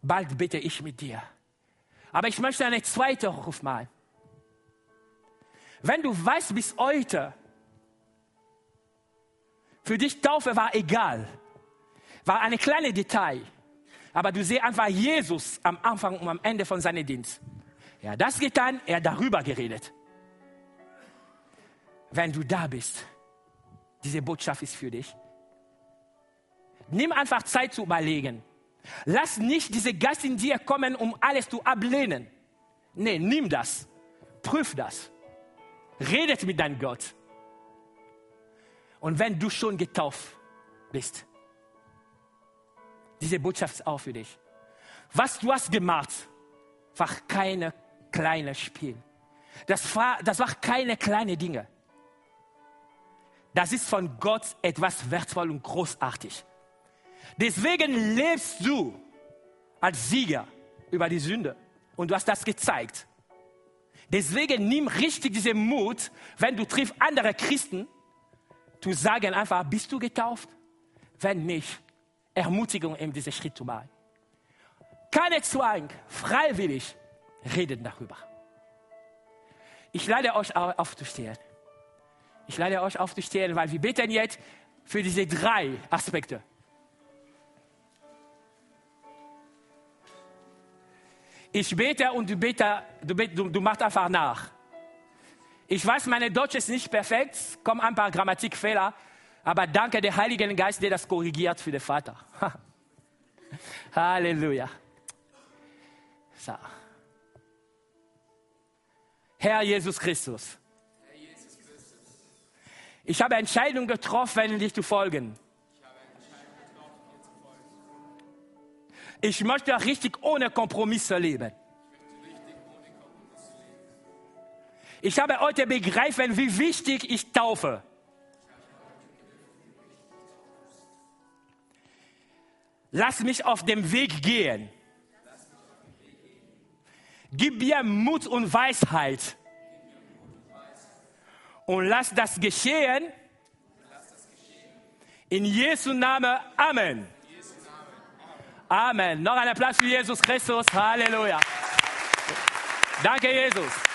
Bald bitte ich mit dir. Aber ich möchte eine zweite Ruf malen. Wenn du weißt bis heute, für dich Taufe war egal, war eine kleine Detail, aber du siehst einfach Jesus am Anfang und am Ende von seinem Dienst. Er hat das getan, er hat darüber geredet. Wenn du da bist, diese Botschaft ist für dich. Nimm einfach Zeit zu überlegen. Lass nicht diese Geist in dir kommen, um alles zu ablehnen. Nee, nimm das. Prüf das. Redet mit deinem Gott. Und wenn du schon getauft bist, diese Botschaft ist auch für dich. Was du hast gemacht, war keine kleine Spiel. Das war, das war keine kleine Dinge. Das ist von Gott etwas wertvoll und großartig. Deswegen lebst du als Sieger über die Sünde. Und du hast das gezeigt. Deswegen nimm richtig diesen Mut, wenn du triffst andere Christen, zu sagen einfach, bist du getauft? Wenn nicht, Ermutigung, eben diesen Schritt zu machen. Keine Zwang, freiwillig reden darüber. Ich lade euch aufzustehen. Ich lade euch aufzustehen, weil wir beten jetzt für diese drei Aspekte. Ich bete und du, bete, du, du, du machst einfach nach. Ich weiß, meine Deutsch ist nicht perfekt, kommen ein paar Grammatikfehler, aber danke der Heiligen Geist, der das korrigiert für den Vater. Halleluja. So. Herr Jesus Christus. Ich habe Entscheidung getroffen, dich zu folgen. Ich möchte richtig ohne Kompromisse leben. Ich habe heute begreifen, wie wichtig ich taufe. Lass mich auf dem Weg gehen. Gib mir Mut und Weisheit. Und lass das geschehen. In Jesu Namen. Amen. Amen. Noch ein Applaus für Jesus Christus. Halleluja. Danke, Jesus.